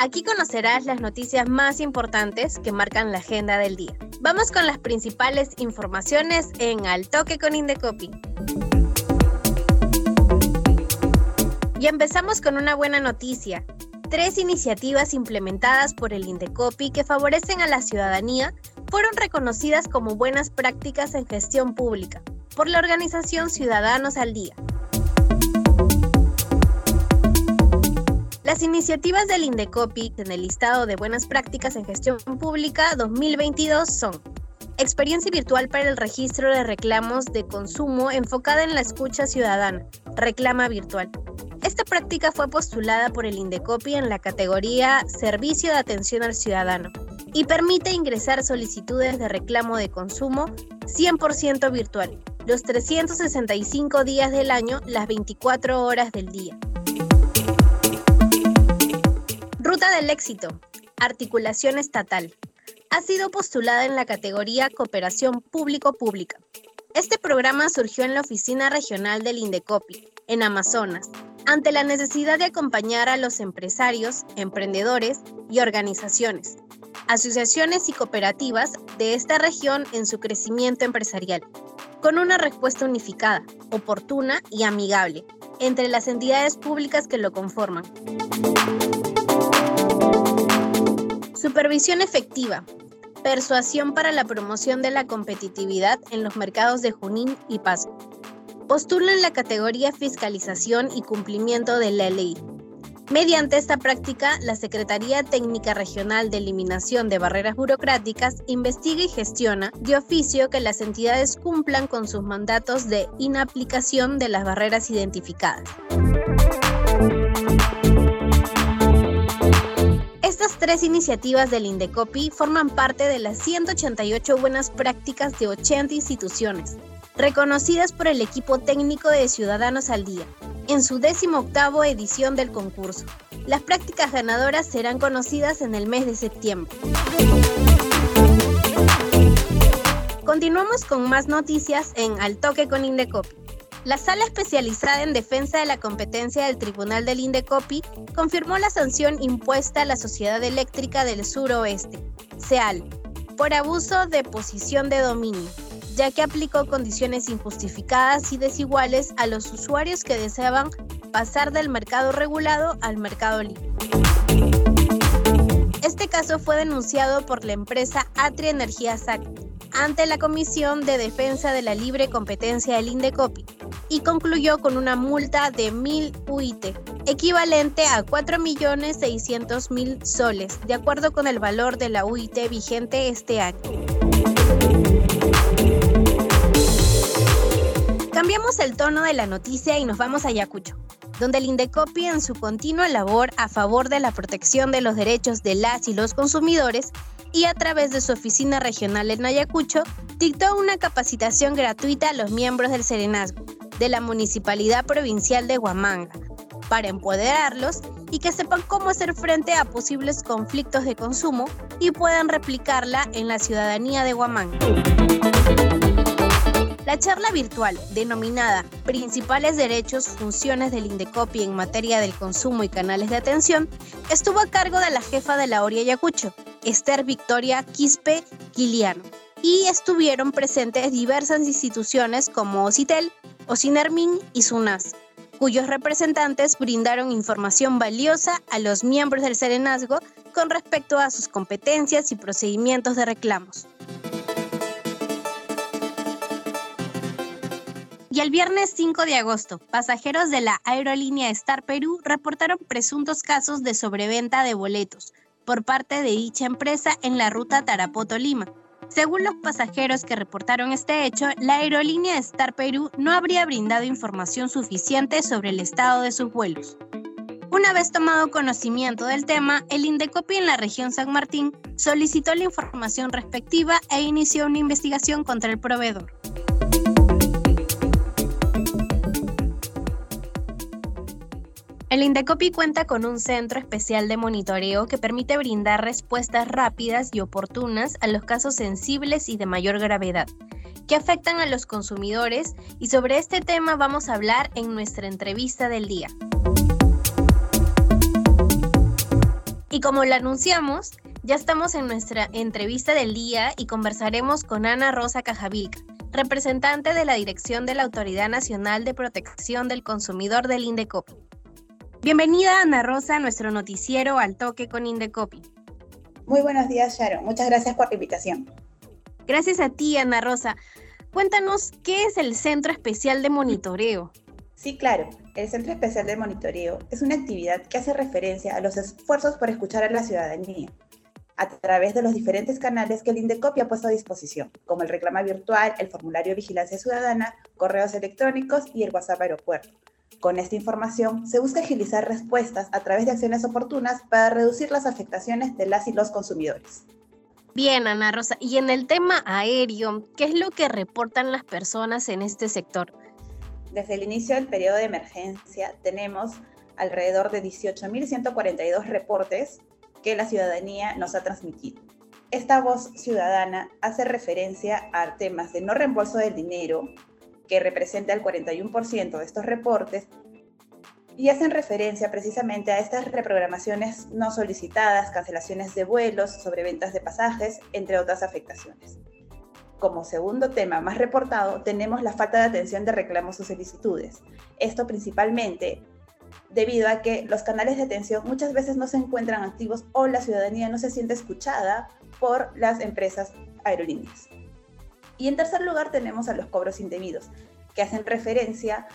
Aquí conocerás las noticias más importantes que marcan la agenda del día. Vamos con las principales informaciones en Al Toque con Indecopi. Y empezamos con una buena noticia. Tres iniciativas implementadas por el Indecopi que favorecen a la ciudadanía fueron reconocidas como buenas prácticas en gestión pública por la organización Ciudadanos al Día. Las iniciativas del Indecopi en el listado de buenas prácticas en gestión pública 2022 son Experiencia virtual para el registro de reclamos de consumo enfocada en la escucha ciudadana, reclama virtual. Esta práctica fue postulada por el Indecopi en la categoría Servicio de Atención al Ciudadano y permite ingresar solicitudes de reclamo de consumo 100% virtual, los 365 días del año, las 24 horas del día. Ruta del éxito. Articulación estatal. Ha sido postulada en la categoría Cooperación Público-Pública. Este programa surgió en la oficina regional del Indecopi, en Amazonas, ante la necesidad de acompañar a los empresarios, emprendedores y organizaciones, asociaciones y cooperativas de esta región en su crecimiento empresarial, con una respuesta unificada, oportuna y amigable entre las entidades públicas que lo conforman. Supervisión efectiva. Persuasión para la promoción de la competitividad en los mercados de Junín y Pasco. Postula en la categoría Fiscalización y Cumplimiento de la Ley. Mediante esta práctica, la Secretaría Técnica Regional de Eliminación de Barreras Burocráticas investiga y gestiona de oficio que las entidades cumplan con sus mandatos de inaplicación de las barreras identificadas. Tres iniciativas del Indecopi forman parte de las 188 buenas prácticas de 80 instituciones, reconocidas por el equipo técnico de Ciudadanos al Día, en su 18 edición del concurso. Las prácticas ganadoras serán conocidas en el mes de septiembre. Continuamos con más noticias en Al Toque con Indecopi. La sala especializada en defensa de la competencia del Tribunal del Indecopi confirmó la sanción impuesta a la Sociedad Eléctrica del Suroeste, SEAL, por abuso de posición de dominio, ya que aplicó condiciones injustificadas y desiguales a los usuarios que deseaban pasar del mercado regulado al mercado libre. Este caso fue denunciado por la empresa Atria Energía SAC ante la Comisión de Defensa de la Libre Competencia del Indecopi y concluyó con una multa de 1.000 UIT, equivalente a 4.600.000 soles, de acuerdo con el valor de la UIT vigente este año. Cambiamos el tono de la noticia y nos vamos a Ayacucho, donde el Indecopi en su continua labor a favor de la protección de los derechos de las y los consumidores y a través de su oficina regional en Ayacucho, dictó una capacitación gratuita a los miembros del Serenazgo de la Municipalidad Provincial de Huamanga para empoderarlos y que sepan cómo hacer frente a posibles conflictos de consumo y puedan replicarla en la ciudadanía de Huamanga. La charla virtual, denominada Principales Derechos, Funciones del Indecopi en materia del consumo y canales de atención, estuvo a cargo de la jefa de la Oria Ayacucho, Esther Victoria Quispe Quiliano, y estuvieron presentes diversas instituciones como CITEL, Ocinermin y SUNAS, cuyos representantes brindaron información valiosa a los miembros del Serenazgo con respecto a sus competencias y procedimientos de reclamos. Y el viernes 5 de agosto, pasajeros de la aerolínea Star Perú reportaron presuntos casos de sobreventa de boletos por parte de dicha empresa en la ruta Tarapoto-Lima, según los pasajeros que reportaron este hecho, la aerolínea Star Perú no habría brindado información suficiente sobre el estado de sus vuelos. Una vez tomado conocimiento del tema, el Indecopi en la región San Martín solicitó la información respectiva e inició una investigación contra el proveedor. El Indecopi cuenta con un centro especial de monitoreo que permite brindar respuestas rápidas y oportunas a los casos sensibles y de mayor gravedad que afectan a los consumidores y sobre este tema vamos a hablar en nuestra entrevista del día. Y como lo anunciamos, ya estamos en nuestra entrevista del día y conversaremos con Ana Rosa Cajavilca, representante de la Dirección de la Autoridad Nacional de Protección del Consumidor del Indecopi. Bienvenida Ana Rosa a nuestro noticiero Al Toque con Indecopi. Muy buenos días Sharon, muchas gracias por la invitación. Gracias a ti Ana Rosa. Cuéntanos qué es el Centro Especial de Monitoreo. Sí, claro. El Centro Especial de Monitoreo es una actividad que hace referencia a los esfuerzos por escuchar a la ciudadanía a través de los diferentes canales que el INDECOPI ha puesto a disposición, como el reclama virtual, el formulario de vigilancia ciudadana, correos electrónicos y el WhatsApp aeropuerto. Con esta información se busca agilizar respuestas a través de acciones oportunas para reducir las afectaciones de las y los consumidores. Bien, Ana Rosa. Y en el tema aéreo, ¿qué es lo que reportan las personas en este sector? Desde el inicio del periodo de emergencia tenemos alrededor de 18.142 reportes que la ciudadanía nos ha transmitido. Esta voz ciudadana hace referencia a temas de no reembolso del dinero, que representa el 41% de estos reportes, y hacen referencia precisamente a estas reprogramaciones no solicitadas, cancelaciones de vuelos, sobreventas de pasajes, entre otras afectaciones. Como segundo tema más reportado, tenemos la falta de atención de reclamos o solicitudes. Esto principalmente debido a que los canales de atención muchas veces no se encuentran activos o la ciudadanía no se siente escuchada por las empresas aerolíneas. Y en tercer lugar tenemos a los cobros indebidos, que hacen referencia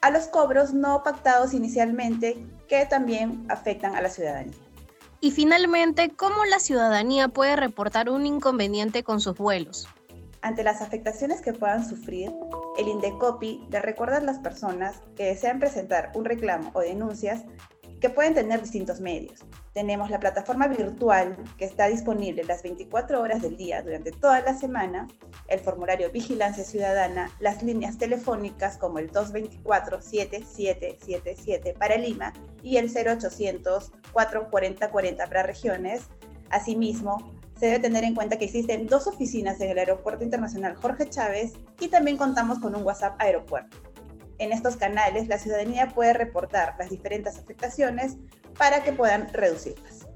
a los cobros no pactados inicialmente que también afectan a la ciudadanía. Y finalmente, ¿cómo la ciudadanía puede reportar un inconveniente con sus vuelos? Ante las afectaciones que puedan sufrir, el INDECOPI le recuerda a las personas que desean presentar un reclamo o denuncias que pueden tener distintos medios. Tenemos la plataforma virtual que está disponible las 24 horas del día durante toda la semana, el formulario Vigilancia Ciudadana, las líneas telefónicas como el 224-7777 para Lima y el 0800 440 40 para regiones. Asimismo, se debe tener en cuenta que existen dos oficinas en el Aeropuerto Internacional Jorge Chávez y también contamos con un WhatsApp aeropuerto. En estos canales, la ciudadanía puede reportar las diferentes afectaciones para que puedan reducirlas.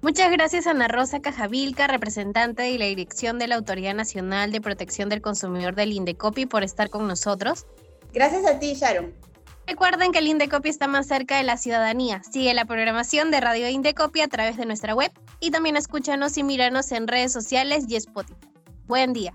Muchas gracias Ana Rosa Cajavilca, representante de la Dirección de la Autoridad Nacional de Protección del Consumidor del Indecopi, por estar con nosotros. Gracias a ti, Sharon. Recuerden que el Indecopi está más cerca de la ciudadanía. Sigue la programación de Radio Indecopi a través de nuestra web y también escúchanos y míranos en redes sociales y Spotify. Buen día.